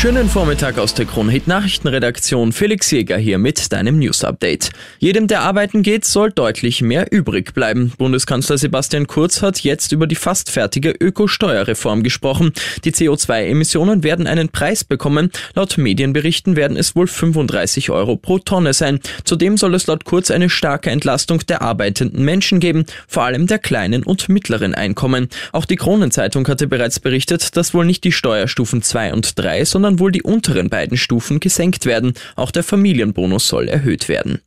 Schönen Vormittag aus der Kronhit Nachrichtenredaktion. Felix Jäger hier mit deinem News Update. Jedem, der arbeiten geht, soll deutlich mehr übrig bleiben. Bundeskanzler Sebastian Kurz hat jetzt über die fast fertige Ökosteuerreform gesprochen. Die CO2-Emissionen werden einen Preis bekommen. Laut Medienberichten werden es wohl 35 Euro pro Tonne sein. Zudem soll es laut Kurz eine starke Entlastung der arbeitenden Menschen geben, vor allem der kleinen und mittleren Einkommen. Auch die Kronenzeitung hatte bereits berichtet, dass wohl nicht die Steuerstufen 2 und 3, sondern sondern wohl die unteren beiden Stufen gesenkt werden. Auch der Familienbonus soll erhöht werden.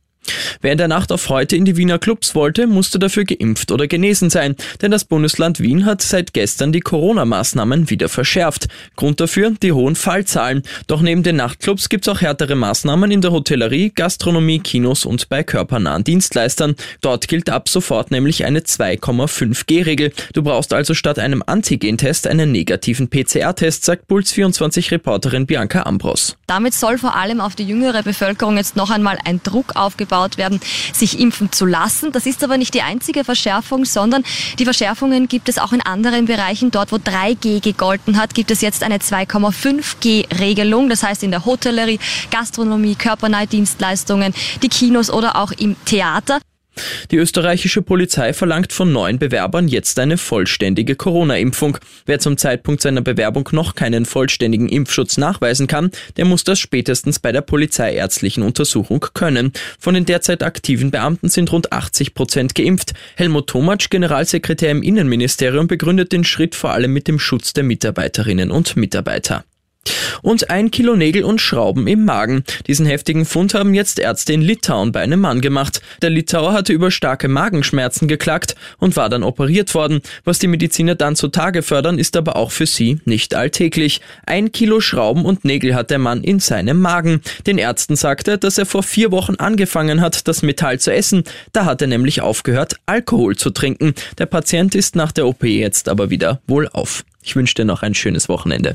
Wer in der Nacht auf heute in die Wiener Clubs wollte, musste dafür geimpft oder genesen sein, denn das Bundesland Wien hat seit gestern die Corona-Maßnahmen wieder verschärft. Grund dafür die hohen Fallzahlen. Doch neben den Nachtclubs gibt's auch härtere Maßnahmen in der Hotellerie, Gastronomie, Kinos und bei körpernahen Dienstleistern. Dort gilt ab sofort nämlich eine 2,5G-Regel. Du brauchst also statt einem Antigen-Test einen negativen PCR-Test, sagt Puls24-Reporterin Bianca Ambros. Damit soll vor allem auf die jüngere Bevölkerung jetzt noch einmal ein Druck aufgebaut gebaut werden, sich impfen zu lassen. Das ist aber nicht die einzige Verschärfung, sondern die Verschärfungen gibt es auch in anderen Bereichen. Dort, wo 3G gegolten hat, gibt es jetzt eine 2,5G-Regelung. Das heißt in der Hotellerie, Gastronomie, körpernahe Dienstleistungen, die Kinos oder auch im Theater. Die österreichische Polizei verlangt von neuen Bewerbern jetzt eine vollständige Corona-Impfung. Wer zum Zeitpunkt seiner Bewerbung noch keinen vollständigen Impfschutz nachweisen kann, der muss das spätestens bei der polizeiärztlichen Untersuchung können. Von den derzeit aktiven Beamten sind rund 80 Prozent geimpft. Helmut Tomatsch, Generalsekretär im Innenministerium, begründet den Schritt vor allem mit dem Schutz der Mitarbeiterinnen und Mitarbeiter und ein Kilo Nägel und Schrauben im Magen. Diesen heftigen Fund haben jetzt Ärzte in Litauen bei einem Mann gemacht. Der Litauer hatte über starke Magenschmerzen geklagt und war dann operiert worden. Was die Mediziner dann zutage fördern, ist aber auch für sie nicht alltäglich. Ein Kilo Schrauben und Nägel hat der Mann in seinem Magen. Den Ärzten sagte, dass er vor vier Wochen angefangen hat, das Metall zu essen. Da hat er nämlich aufgehört, Alkohol zu trinken. Der Patient ist nach der OP jetzt aber wieder wohl auf. Ich wünsche dir noch ein schönes Wochenende.